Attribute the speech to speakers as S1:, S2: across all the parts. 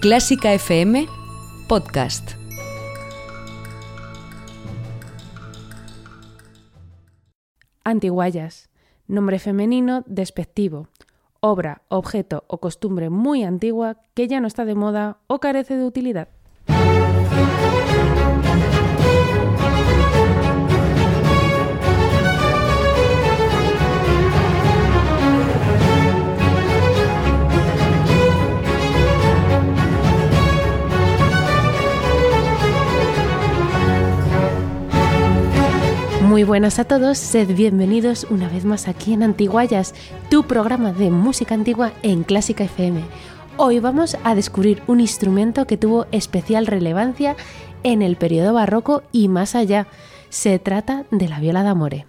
S1: Clásica FM Podcast.
S2: Antiguayas. Nombre femenino despectivo. Obra, objeto o costumbre muy antigua que ya no está de moda o carece de utilidad. Muy buenas a todos, sed bienvenidos una vez más aquí en Antiguayas, tu programa de música antigua en Clásica FM. Hoy vamos a descubrir un instrumento que tuvo especial relevancia en el periodo barroco y más allá. Se trata de la viola d'amore.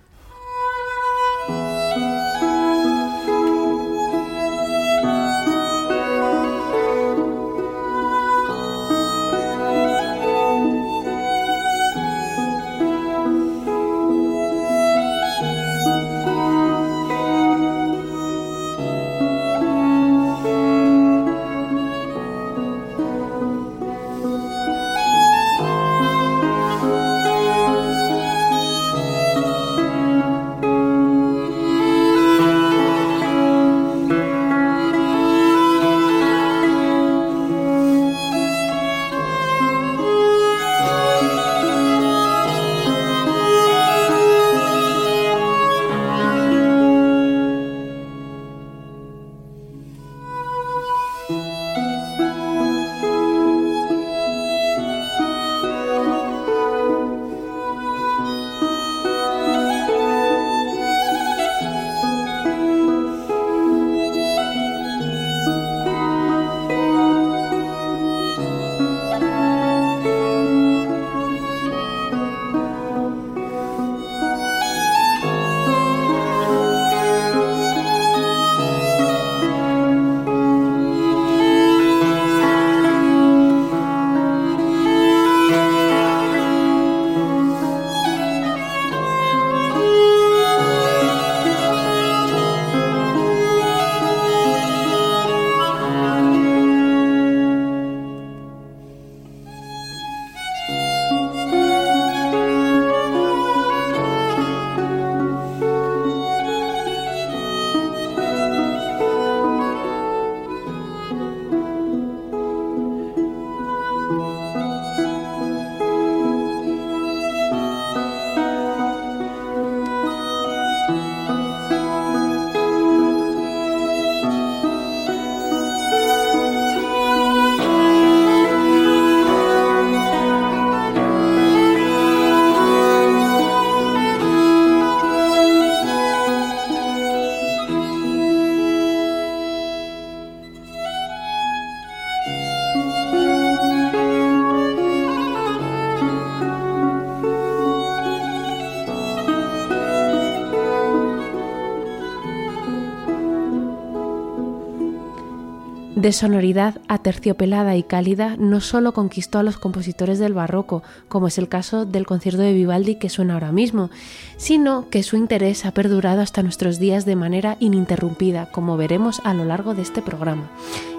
S2: De sonoridad aterciopelada y cálida, no solo conquistó a los compositores del barroco, como es el caso del concierto de Vivaldi que suena ahora mismo, sino que su interés ha perdurado hasta nuestros días de manera ininterrumpida, como veremos a lo largo de este programa.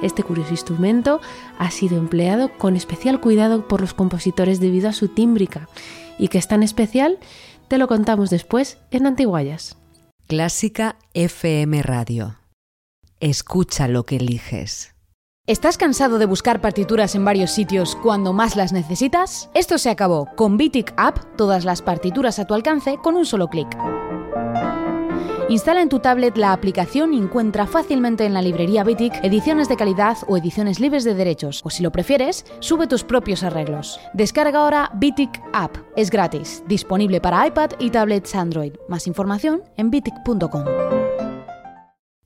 S2: Este curioso instrumento ha sido empleado con especial cuidado por los compositores debido a su tímbrica, y que es tan especial, te lo contamos después en Antiguayas.
S1: Clásica FM Radio. Escucha lo que eliges.
S3: ¿Estás cansado de buscar partituras en varios sitios cuando más las necesitas? Esto se acabó. Con Bitic App, todas las partituras a tu alcance con un solo clic. Instala en tu tablet la aplicación y encuentra fácilmente en la librería Bitic ediciones de calidad o ediciones libres de derechos, o si lo prefieres, sube tus propios arreglos. Descarga ahora Bitic App, es gratis, disponible para iPad y tablets Android. Más información en bitic.com.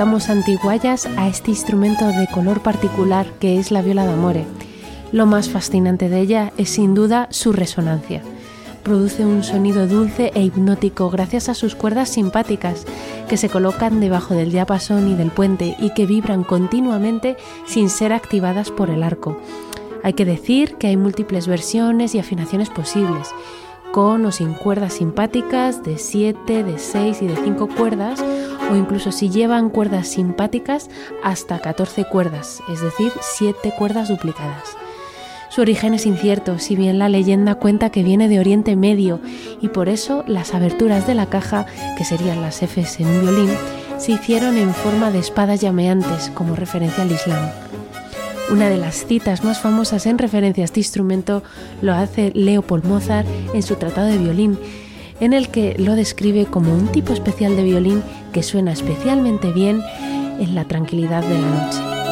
S2: antiguallas a este instrumento de color particular que es la viola d'amore. Lo más fascinante de ella es sin duda su resonancia. Produce un sonido dulce e hipnótico gracias a sus cuerdas simpáticas que se colocan debajo del diapasón y del puente y que vibran continuamente sin ser activadas por el arco. Hay que decir que hay múltiples versiones y afinaciones posibles, con o sin cuerdas simpáticas de 7, de 6 y de 5 cuerdas, o incluso si llevan cuerdas simpáticas hasta 14 cuerdas, es decir, 7 cuerdas duplicadas. Su origen es incierto, si bien la leyenda cuenta que viene de Oriente Medio y por eso las aberturas de la caja, que serían las Fs en un violín, se hicieron en forma de espadas llameantes como referencia al Islam. Una de las citas más famosas en referencia a este instrumento lo hace Leopold Mozart en su Tratado de Violín, en el que lo describe como un tipo especial de violín que suena especialmente bien en la tranquilidad de la noche.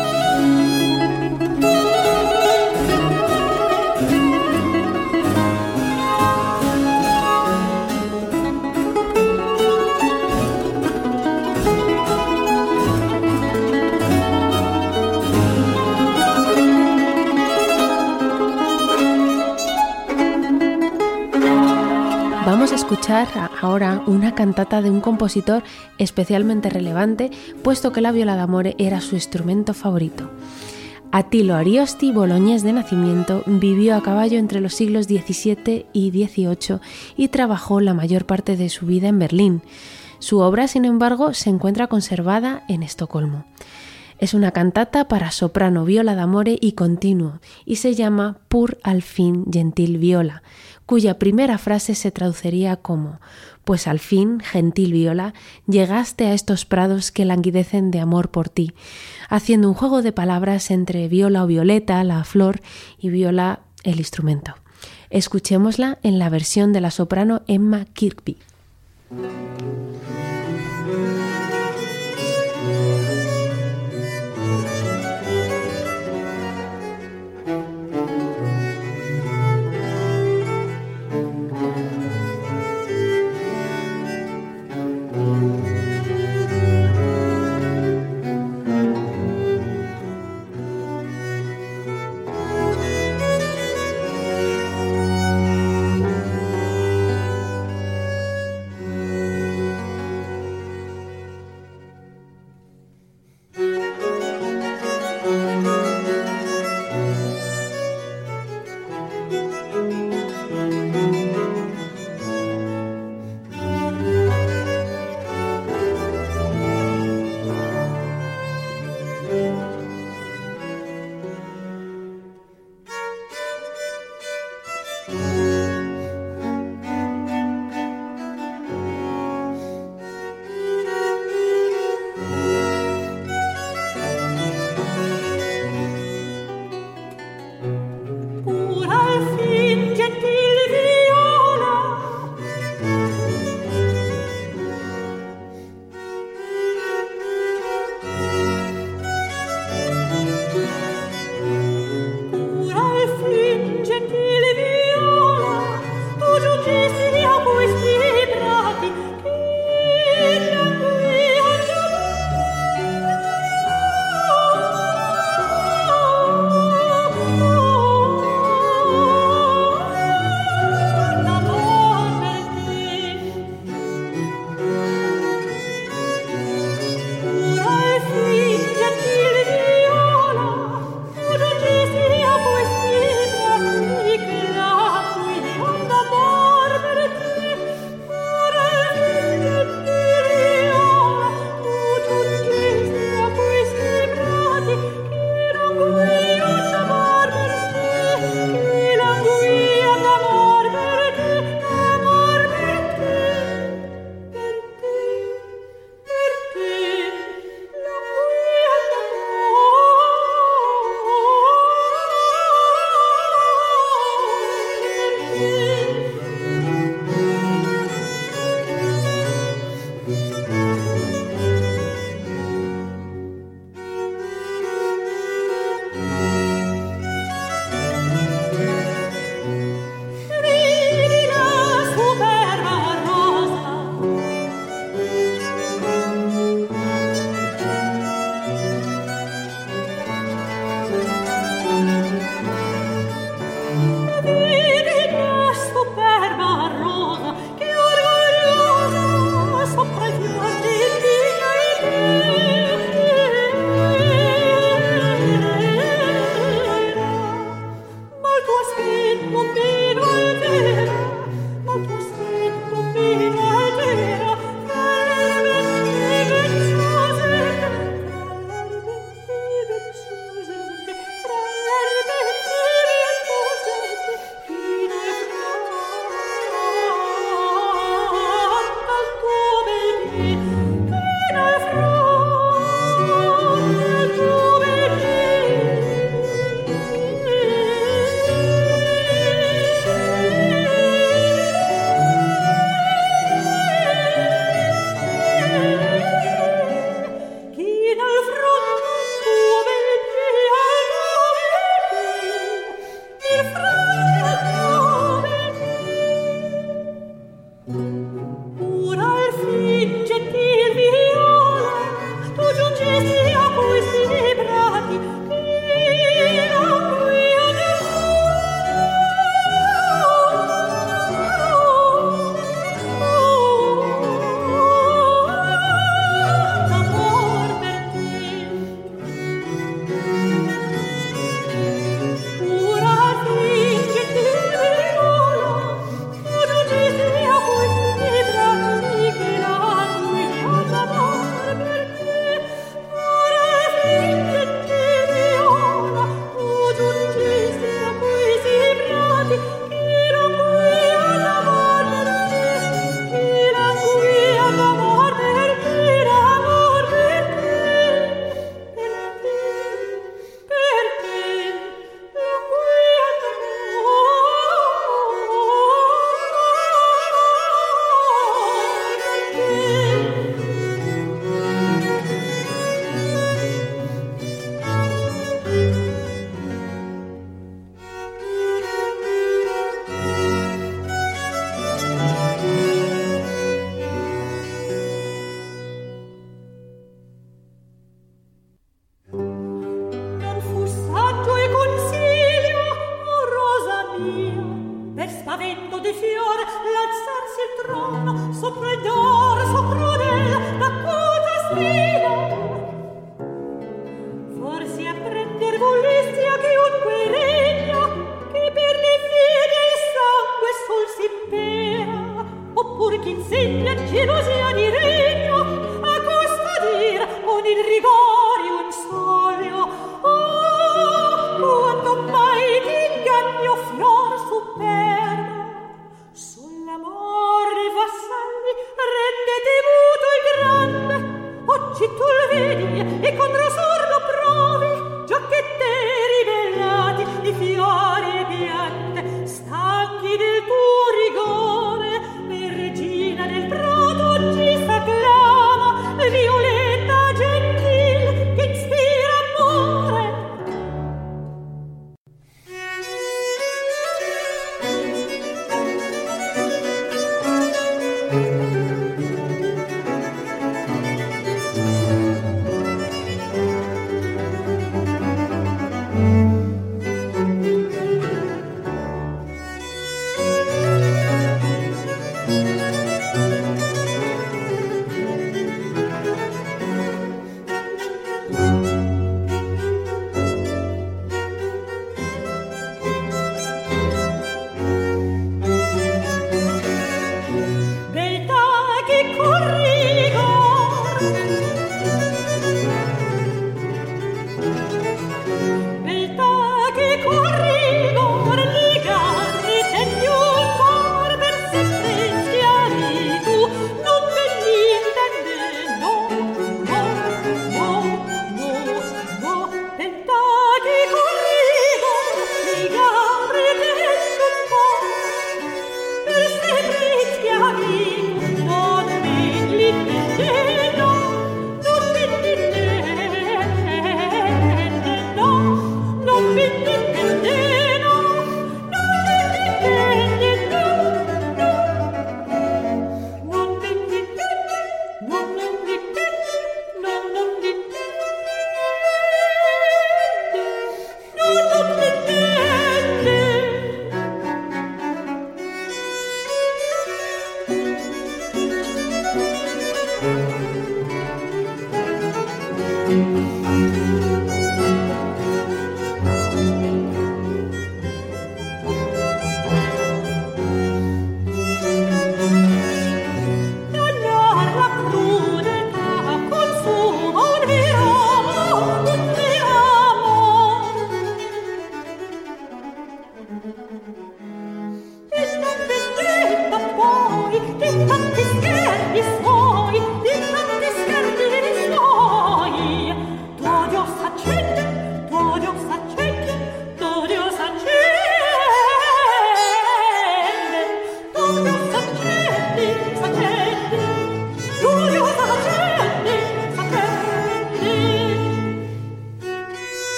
S2: Ahora una cantata de un compositor especialmente relevante, puesto que la viola d'amore era su instrumento favorito. Attilo Ariosti, boloñés de nacimiento, vivió a caballo entre los siglos XVII y XVIII y trabajó la mayor parte de su vida en Berlín. Su obra, sin embargo, se encuentra conservada en Estocolmo. Es una cantata para soprano, viola d'amore y continuo, y se llama Pur al fin gentil viola cuya primera frase se traduciría como Pues al fin, gentil viola, llegaste a estos prados que languidecen de amor por ti, haciendo un juego de palabras entre viola o violeta, la flor, y viola, el instrumento. Escuchémosla en la versión de la soprano Emma Kirkby.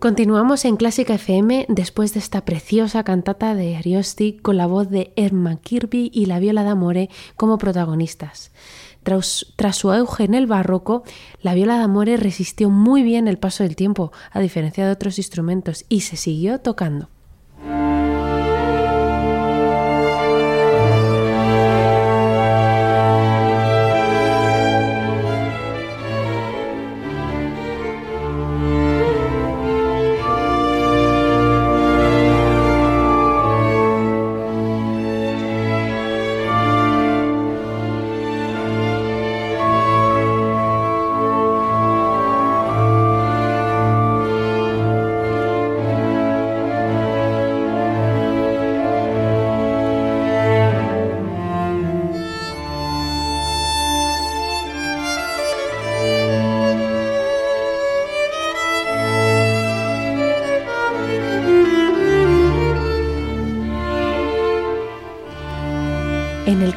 S2: Continuamos en Clásica FM después de esta preciosa cantata de Ariosti con la voz de Herman Kirby y la viola d'amore como protagonistas. Tras, su auge en el barroco, la viola d'amore resistió muy bien el paso del tiempo, a diferencia de otros instrumentos, y se siguió tocando.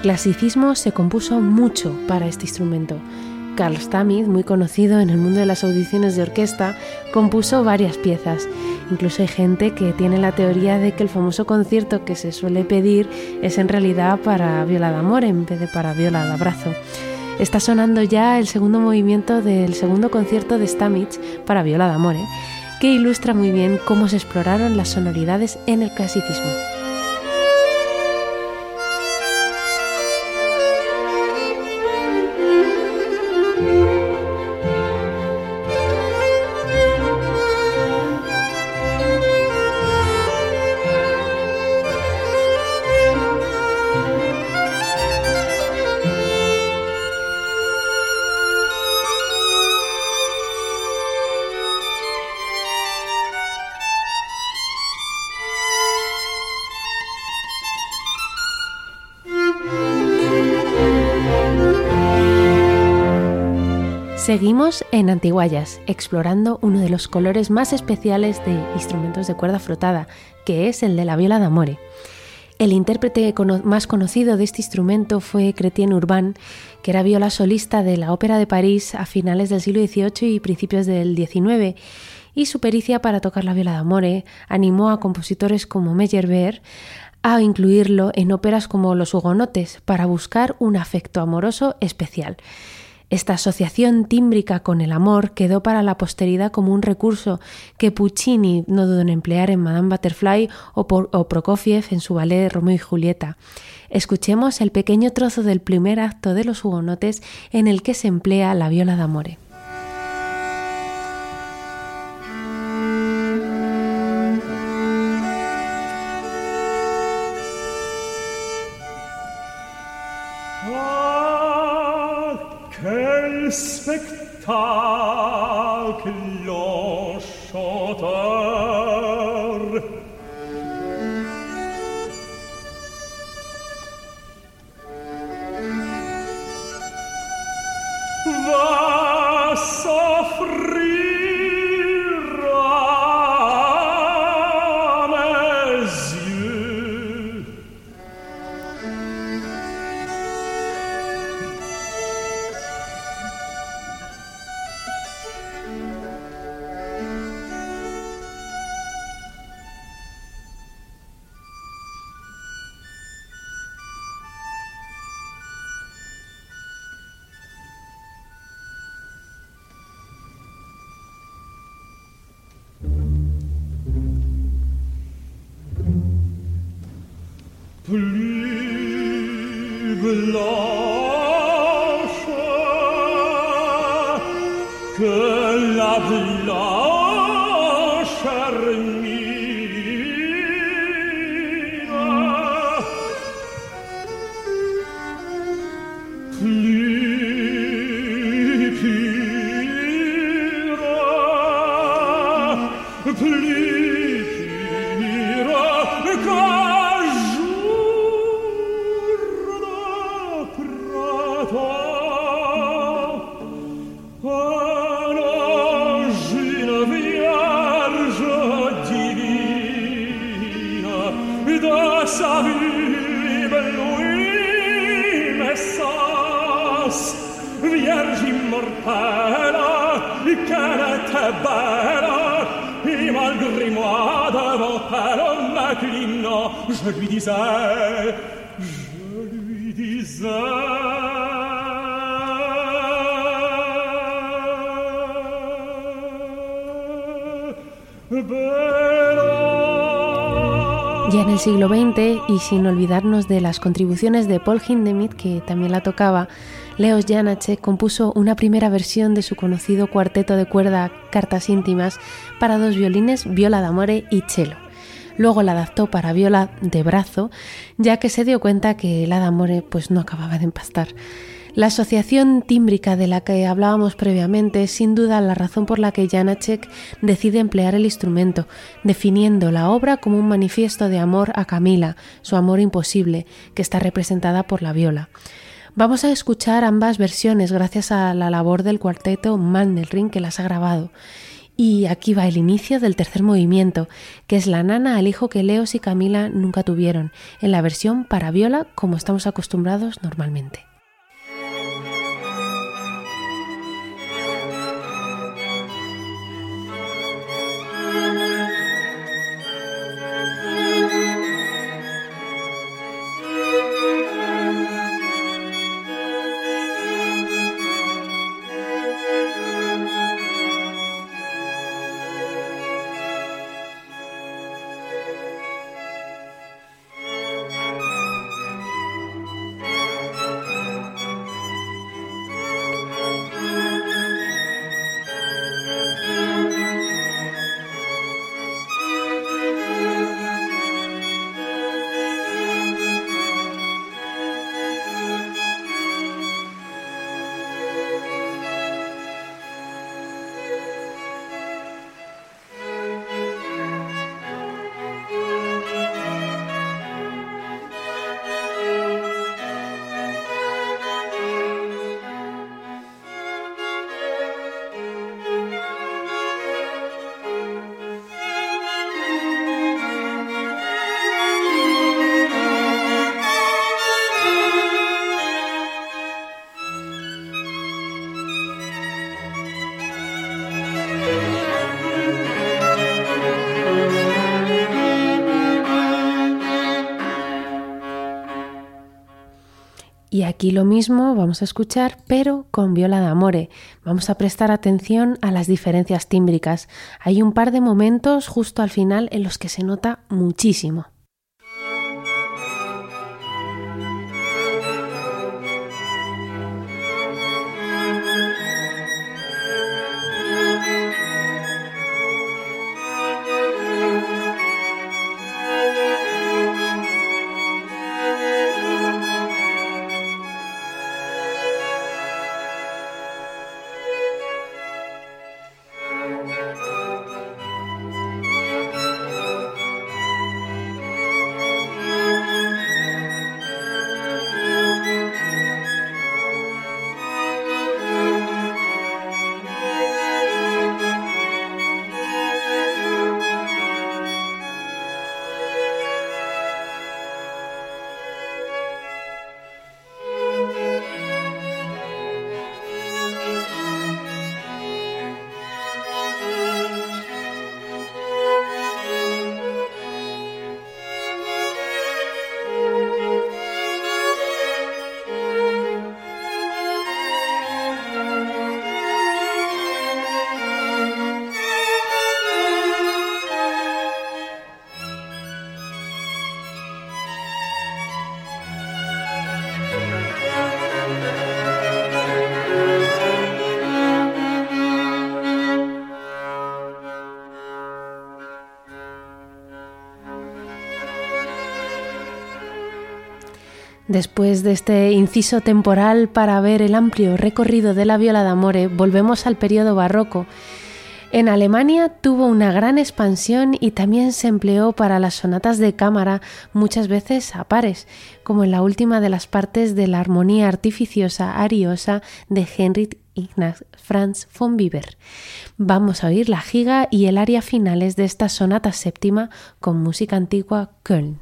S2: Clasicismo se compuso mucho para este instrumento. Carl Stammith, muy conocido en el mundo de las audiciones de orquesta, compuso varias piezas. Incluso hay gente que tiene la teoría de que el famoso concierto que se suele pedir es en realidad para viola de amor en vez de para viola de abrazo. Está sonando ya el segundo movimiento del segundo concierto de Stammich para viola de amor, que ilustra muy bien cómo se exploraron las sonoridades en el clasicismo. Seguimos en Antiguayas, explorando uno de los colores más especiales de instrumentos de cuerda frotada, que es el de la viola d'amore. El intérprete más conocido de este instrumento fue Chrétien Urbain, que era viola solista de la Ópera de París a finales del siglo XVIII y principios del XIX, y su pericia para tocar la viola d'amore animó a compositores como Meyerbeer a incluirlo en óperas como Los Hugonotes para buscar un afecto amoroso especial. Esta asociación tímbrica con el amor quedó para la posteridad como un recurso que Puccini no dudó en emplear en Madame Butterfly o, Prokofiev en su ballet Romeo y Julieta. Escuchemos el pequeño trozo del primer acto de los hugonotes en el que se emplea la viola d'amore.
S4: Time. Vierge disais je lui disais
S2: Ya en el siglo XX, y sin olvidarnos de las contribuciones de Paul Hindemith, que también la tocaba, Leos Janacek compuso una primera versión de su conocido cuarteto de cuerda Cartas íntimas para dos violines, viola d'amore y cello. Luego la adaptó para viola de brazo, ya que se dio cuenta que la d'amore pues no acababa de empastar. La asociación tímbrica de la que hablábamos previamente es sin duda la razón por la que Janacek decide emplear el instrumento, definiendo la obra como un manifiesto de amor a Camila, su amor imposible, que está representada por la viola. Vamos a escuchar ambas versiones gracias a la labor del cuarteto Mandelring que las ha grabado. Y aquí va el inicio del tercer movimiento, que es la nana al hijo que Leos y Camila nunca tuvieron, en la versión para viola como estamos acostumbrados normalmente. Y aquí lo mismo vamos a escuchar, pero con viola de amore. Vamos a prestar atención a las diferencias tímbricas. Hay un par de momentos justo al final en los que se nota muchísimo. Después de este inciso temporal para ver el amplio recorrido de la viola d'amore, volvemos al periodo barroco. En Alemania tuvo una gran expansión y también se empleó para las sonatas de cámara, muchas veces a pares, como en la última de las partes de la armonía artificiosa ariosa de Heinrich Ignaz Franz von Bieber. Vamos a oír la giga y el aria finales de esta sonata séptima con música antigua Köln.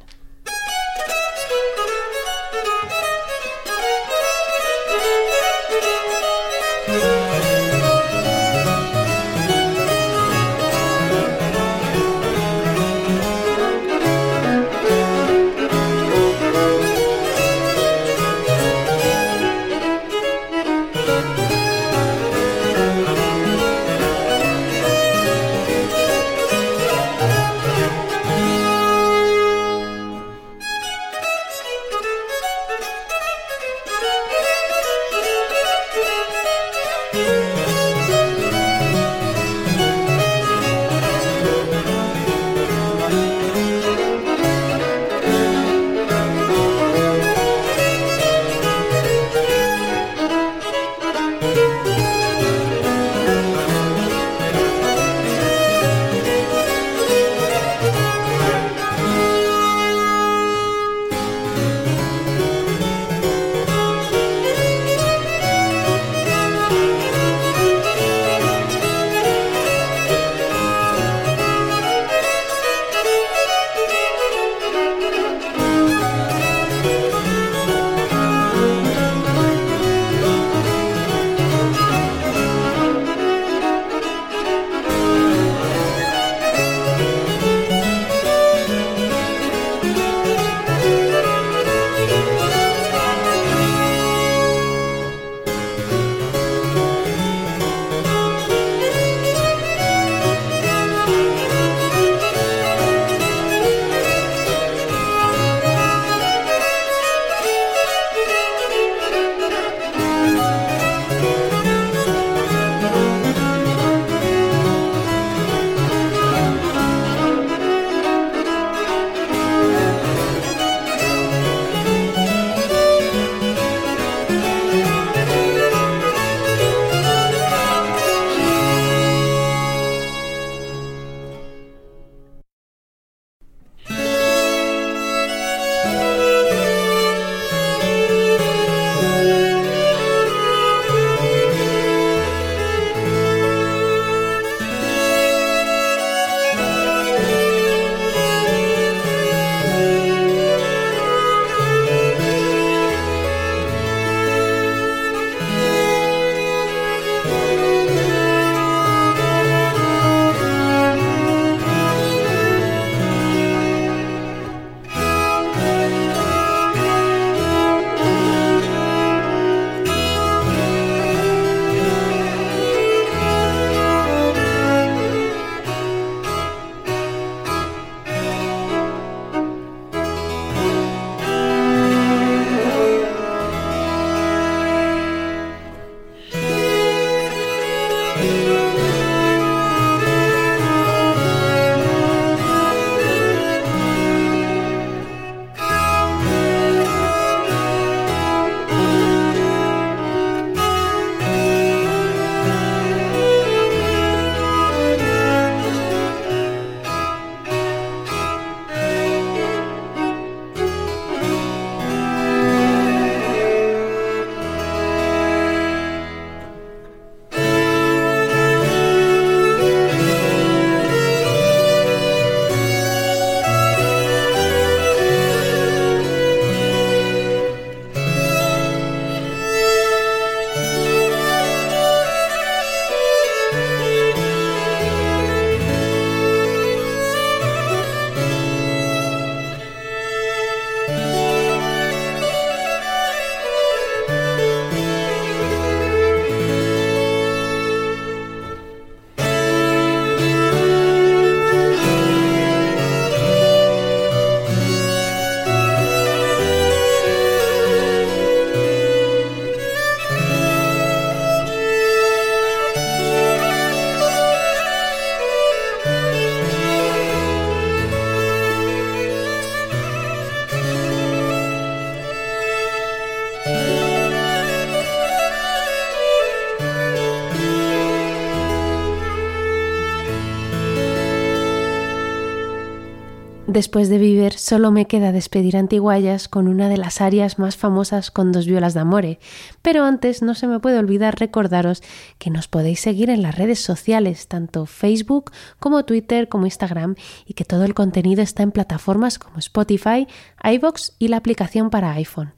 S5: Después de vivir, solo me queda despedir Antiguayas con una de las arias más famosas con dos violas de amore. Pero antes no se me puede olvidar recordaros que nos podéis seguir en las redes sociales, tanto Facebook como Twitter como Instagram, y que todo el contenido está en plataformas como Spotify, iVoox y la aplicación para iPhone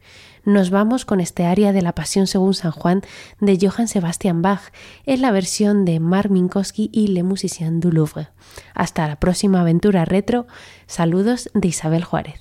S5: nos vamos con este aria de la Pasión según San Juan de Johann Sebastian Bach en la versión de Mark Minkowski y Le Musicien du Louvre. Hasta la próxima aventura retro. Saludos de Isabel Juárez.